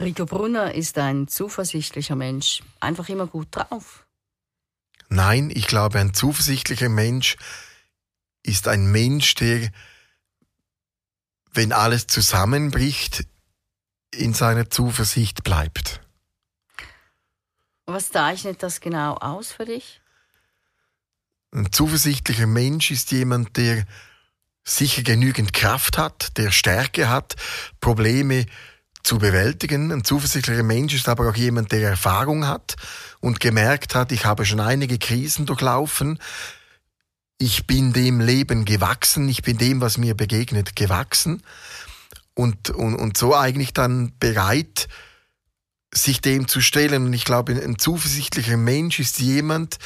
Rico Brunner ist ein zuversichtlicher Mensch, einfach immer gut drauf. Nein, ich glaube, ein zuversichtlicher Mensch ist ein Mensch, der, wenn alles zusammenbricht, in seiner Zuversicht bleibt. Was zeichnet das genau aus für dich? Ein zuversichtlicher Mensch ist jemand, der sicher genügend Kraft hat, der Stärke hat, Probleme zu bewältigen. Ein zuversichtlicher Mensch ist aber auch jemand, der Erfahrung hat und gemerkt hat, ich habe schon einige Krisen durchlaufen. Ich bin dem Leben gewachsen, ich bin dem, was mir begegnet, gewachsen und, und, und so eigentlich dann bereit, sich dem zu stellen. Und ich glaube, ein zuversichtlicher Mensch ist jemand,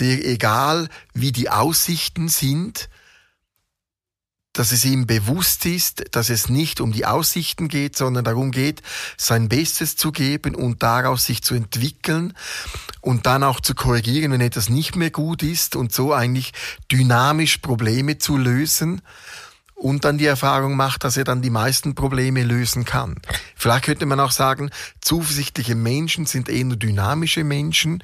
der egal wie die Aussichten sind, dass es ihm bewusst ist, dass es nicht um die Aussichten geht, sondern darum geht, sein Bestes zu geben und daraus sich zu entwickeln und dann auch zu korrigieren, wenn etwas nicht mehr gut ist und so eigentlich dynamisch Probleme zu lösen und dann die Erfahrung macht, dass er dann die meisten Probleme lösen kann. Vielleicht könnte man auch sagen, zuversichtliche Menschen sind eher dynamische Menschen,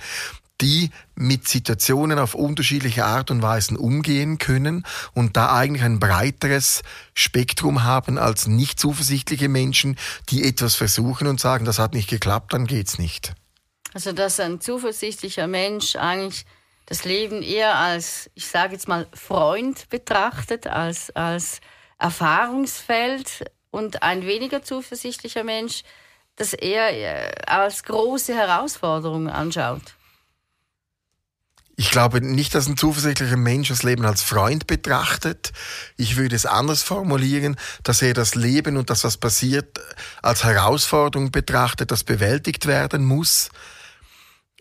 die mit Situationen auf unterschiedliche Art und Weisen umgehen können und da eigentlich ein breiteres Spektrum haben als nicht zuversichtliche Menschen, die etwas versuchen und sagen, das hat nicht geklappt, dann geht's nicht. Also dass ein zuversichtlicher Mensch eigentlich das Leben eher als, ich sage jetzt mal, Freund betrachtet, als, als Erfahrungsfeld und ein weniger zuversichtlicher Mensch das eher äh, als große Herausforderung anschaut. Ich glaube nicht, dass ein zuversichtlicher Mensch das Leben als Freund betrachtet. Ich würde es anders formulieren, dass er das Leben und das, was passiert, als Herausforderung betrachtet, das bewältigt werden muss.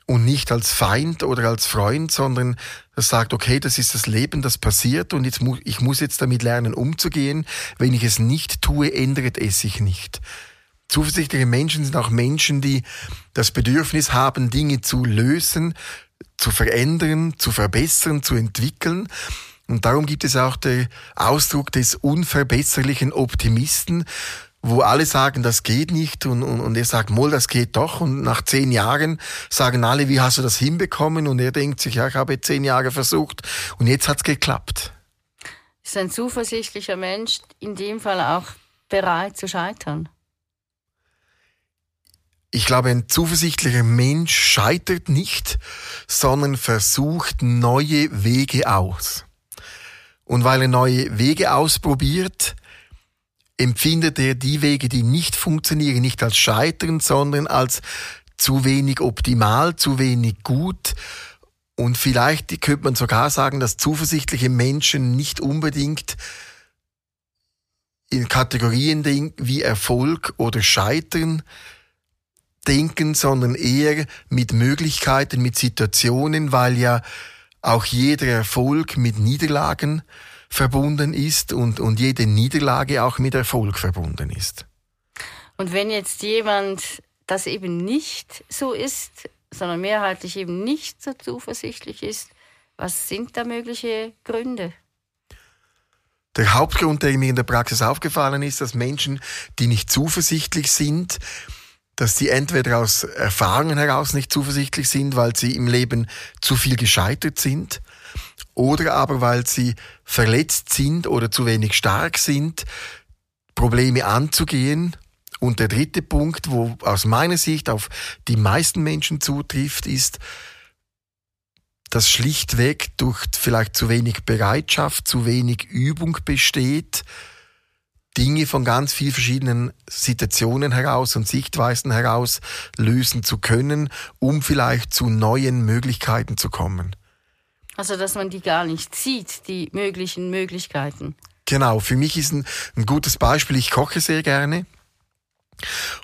Und nicht als Feind oder als Freund, sondern er sagt, okay, das ist das Leben, das passiert und jetzt mu ich muss jetzt damit lernen, umzugehen. Wenn ich es nicht tue, ändert es sich nicht. Zuversichtliche Menschen sind auch Menschen, die das Bedürfnis haben, Dinge zu lösen, zu verändern, zu verbessern, zu entwickeln. Und darum gibt es auch den Ausdruck des unverbesserlichen Optimisten, wo alle sagen, das geht nicht und, und, und er sagt, Moll, das geht doch. Und nach zehn Jahren sagen alle, wie hast du das hinbekommen? Und er denkt sich, ja, ich habe zehn Jahre versucht und jetzt hat's geklappt. Ist ein zuversichtlicher Mensch in dem Fall auch bereit zu scheitern? Ich glaube, ein zuversichtlicher Mensch scheitert nicht, sondern versucht neue Wege aus. Und weil er neue Wege ausprobiert, empfindet er die Wege, die nicht funktionieren, nicht als Scheitern, sondern als zu wenig optimal, zu wenig gut. Und vielleicht könnte man sogar sagen, dass zuversichtliche Menschen nicht unbedingt in Kategorien denken wie Erfolg oder Scheitern, denken, sondern eher mit Möglichkeiten, mit Situationen, weil ja auch jeder Erfolg mit Niederlagen verbunden ist und, und jede Niederlage auch mit Erfolg verbunden ist. Und wenn jetzt jemand das eben nicht so ist, sondern mehrheitlich eben nicht so zuversichtlich ist, was sind da mögliche Gründe? Der Hauptgrund, der mir in der Praxis aufgefallen ist, dass Menschen, die nicht zuversichtlich sind, dass sie entweder aus Erfahrungen heraus nicht zuversichtlich sind, weil sie im Leben zu viel gescheitert sind, oder aber weil sie verletzt sind oder zu wenig stark sind, Probleme anzugehen. Und der dritte Punkt, wo aus meiner Sicht auf die meisten Menschen zutrifft, ist, dass schlichtweg durch vielleicht zu wenig Bereitschaft, zu wenig Übung besteht, Dinge von ganz vielen verschiedenen Situationen heraus und Sichtweisen heraus lösen zu können, um vielleicht zu neuen Möglichkeiten zu kommen. Also, dass man die gar nicht sieht, die möglichen Möglichkeiten. Genau, für mich ist ein, ein gutes Beispiel, ich koche sehr gerne.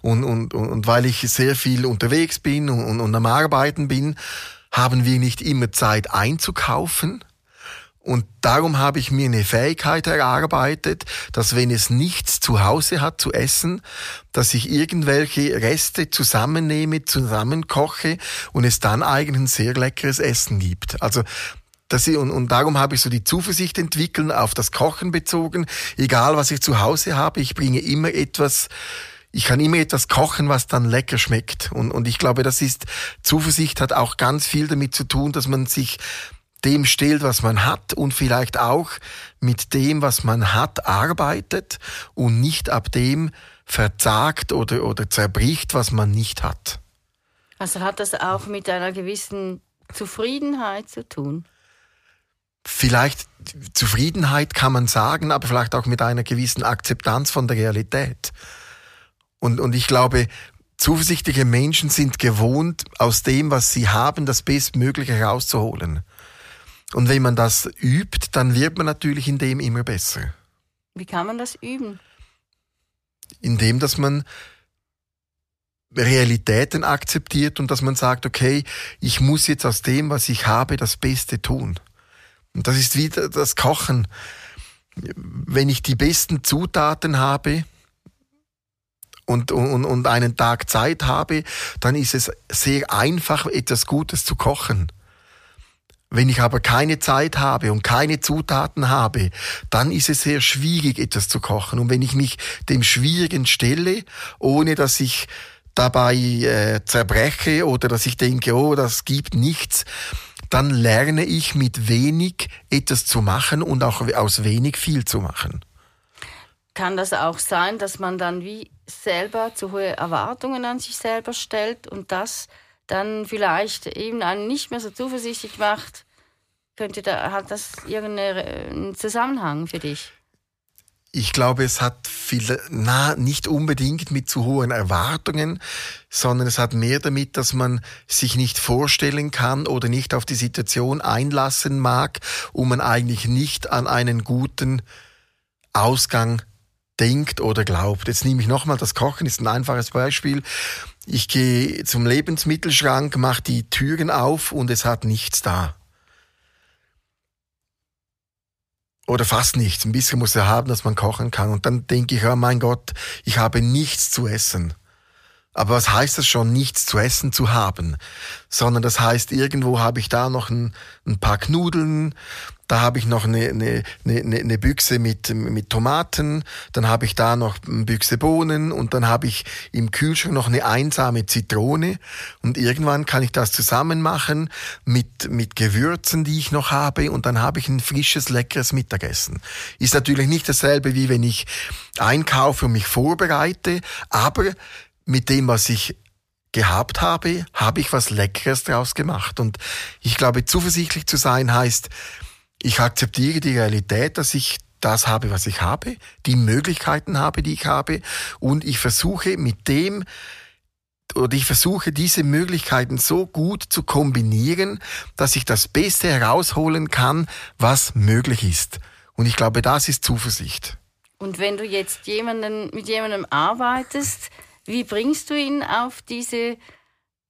Und, und, und weil ich sehr viel unterwegs bin und, und am Arbeiten bin, haben wir nicht immer Zeit einzukaufen und darum habe ich mir eine Fähigkeit erarbeitet, dass wenn es nichts zu Hause hat zu essen, dass ich irgendwelche Reste zusammennehme, zusammenkoche und es dann eigentlich ein sehr leckeres Essen gibt. Also das, und, und darum habe ich so die Zuversicht entwickelt, auf das Kochen bezogen. Egal was ich zu Hause habe, ich bringe immer etwas ich kann immer etwas kochen, was dann lecker schmeckt. Und, und ich glaube, das ist, Zuversicht hat auch ganz viel damit zu tun, dass man sich dem stellt, was man hat und vielleicht auch mit dem, was man hat, arbeitet und nicht ab dem verzagt oder, oder zerbricht, was man nicht hat. Also hat das auch mit einer gewissen Zufriedenheit zu tun? Vielleicht Zufriedenheit kann man sagen, aber vielleicht auch mit einer gewissen Akzeptanz von der Realität. Und, und ich glaube, zuversichtliche Menschen sind gewohnt, aus dem, was sie haben, das Bestmögliche herauszuholen. Und wenn man das übt, dann wird man natürlich in dem immer besser. Wie kann man das üben? Indem, dass man Realitäten akzeptiert und dass man sagt, okay, ich muss jetzt aus dem, was ich habe, das Beste tun. Und das ist wieder das Kochen. Wenn ich die besten Zutaten habe und, und, und einen Tag Zeit habe, dann ist es sehr einfach, etwas Gutes zu kochen. Wenn ich aber keine Zeit habe und keine Zutaten habe, dann ist es sehr schwierig, etwas zu kochen. Und wenn ich mich dem Schwierigen stelle, ohne dass ich dabei äh, zerbreche oder dass ich denke, oh, das gibt nichts, dann lerne ich mit wenig etwas zu machen und auch aus wenig viel zu machen. Kann das auch sein, dass man dann wie selber zu hohe Erwartungen an sich selber stellt und das dann vielleicht eben einen nicht mehr so zuversichtlich macht? Könnte da, hat das irgendeinen Zusammenhang für dich? Ich glaube, es hat viel, na, nicht unbedingt mit zu hohen Erwartungen, sondern es hat mehr damit, dass man sich nicht vorstellen kann oder nicht auf die Situation einlassen mag und man eigentlich nicht an einen guten Ausgang denkt oder glaubt. Jetzt nehme ich nochmal, das Kochen ist ein einfaches Beispiel. Ich gehe zum Lebensmittelschrank, mache die Türen auf und es hat nichts da. oder fast nichts. Ein bisschen muss er haben, dass man kochen kann. Und dann denke ich, oh mein Gott, ich habe nichts zu essen. Aber was heißt das schon, nichts zu essen zu haben? Sondern das heißt, irgendwo habe ich da noch ein, ein paar Knudeln, da habe ich noch eine, eine, eine, eine Büchse mit, mit Tomaten, dann habe ich da noch eine Büchse Bohnen und dann habe ich im Kühlschrank noch eine einsame Zitrone und irgendwann kann ich das zusammen machen mit, mit Gewürzen, die ich noch habe und dann habe ich ein frisches, leckeres Mittagessen. Ist natürlich nicht dasselbe, wie wenn ich einkaufe und mich vorbereite, aber mit dem, was ich gehabt habe, habe ich was Leckeres draus gemacht. Und ich glaube, zuversichtlich zu sein heißt, ich akzeptiere die Realität, dass ich das habe, was ich habe, die Möglichkeiten habe, die ich habe, und ich versuche mit dem, oder ich versuche diese Möglichkeiten so gut zu kombinieren, dass ich das Beste herausholen kann, was möglich ist. Und ich glaube, das ist Zuversicht. Und wenn du jetzt jemanden, mit jemandem arbeitest, wie bringst du ihn auf diese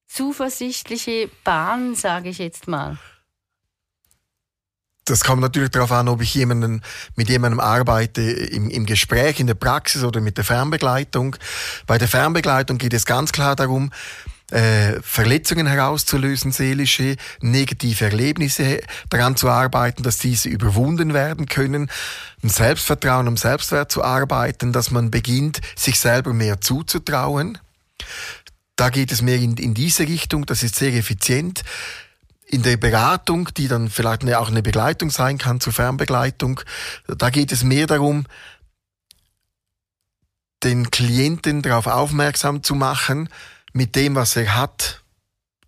zuversichtliche Bahn, sage ich jetzt mal? das kommt natürlich darauf an, ob ich jemanden, mit jemandem arbeite im, im Gespräch, in der Praxis oder mit der Fernbegleitung. Bei der Fernbegleitung geht es ganz klar darum, äh, Verletzungen herauszulösen, seelische, negative Erlebnisse, daran zu arbeiten, dass diese überwunden werden können, um Selbstvertrauen, um Selbstwert zu arbeiten, dass man beginnt, sich selber mehr zuzutrauen. Da geht es mehr in, in diese Richtung, das ist sehr effizient in der Beratung, die dann vielleicht auch eine Begleitung sein kann zur Fernbegleitung, da geht es mehr darum, den Klienten darauf aufmerksam zu machen, mit dem, was er hat,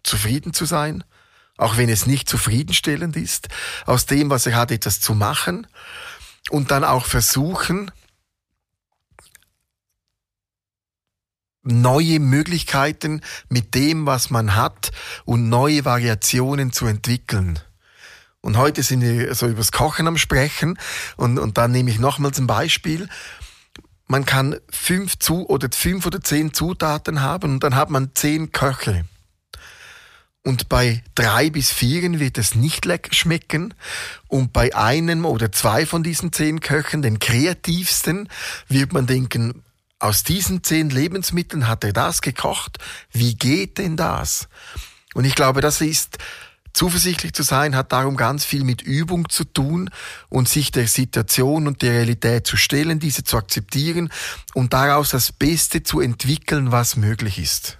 zufrieden zu sein, auch wenn es nicht zufriedenstellend ist, aus dem, was er hat, etwas zu machen und dann auch versuchen, neue Möglichkeiten mit dem, was man hat und neue Variationen zu entwickeln. Und heute sind wir so übers Kochen am Sprechen und, und dann nehme ich nochmals ein Beispiel. Man kann fünf zu oder fünf oder zehn Zutaten haben und dann hat man zehn Köche. Und bei drei bis vieren wird es nicht lecker schmecken. Und bei einem oder zwei von diesen zehn Köchen, den kreativsten, wird man denken, aus diesen zehn Lebensmitteln hat er das gekocht. Wie geht denn das? Und ich glaube, das ist Zuversichtlich zu sein hat darum ganz viel mit Übung zu tun und sich der Situation und der Realität zu stellen, diese zu akzeptieren und daraus das Beste zu entwickeln, was möglich ist.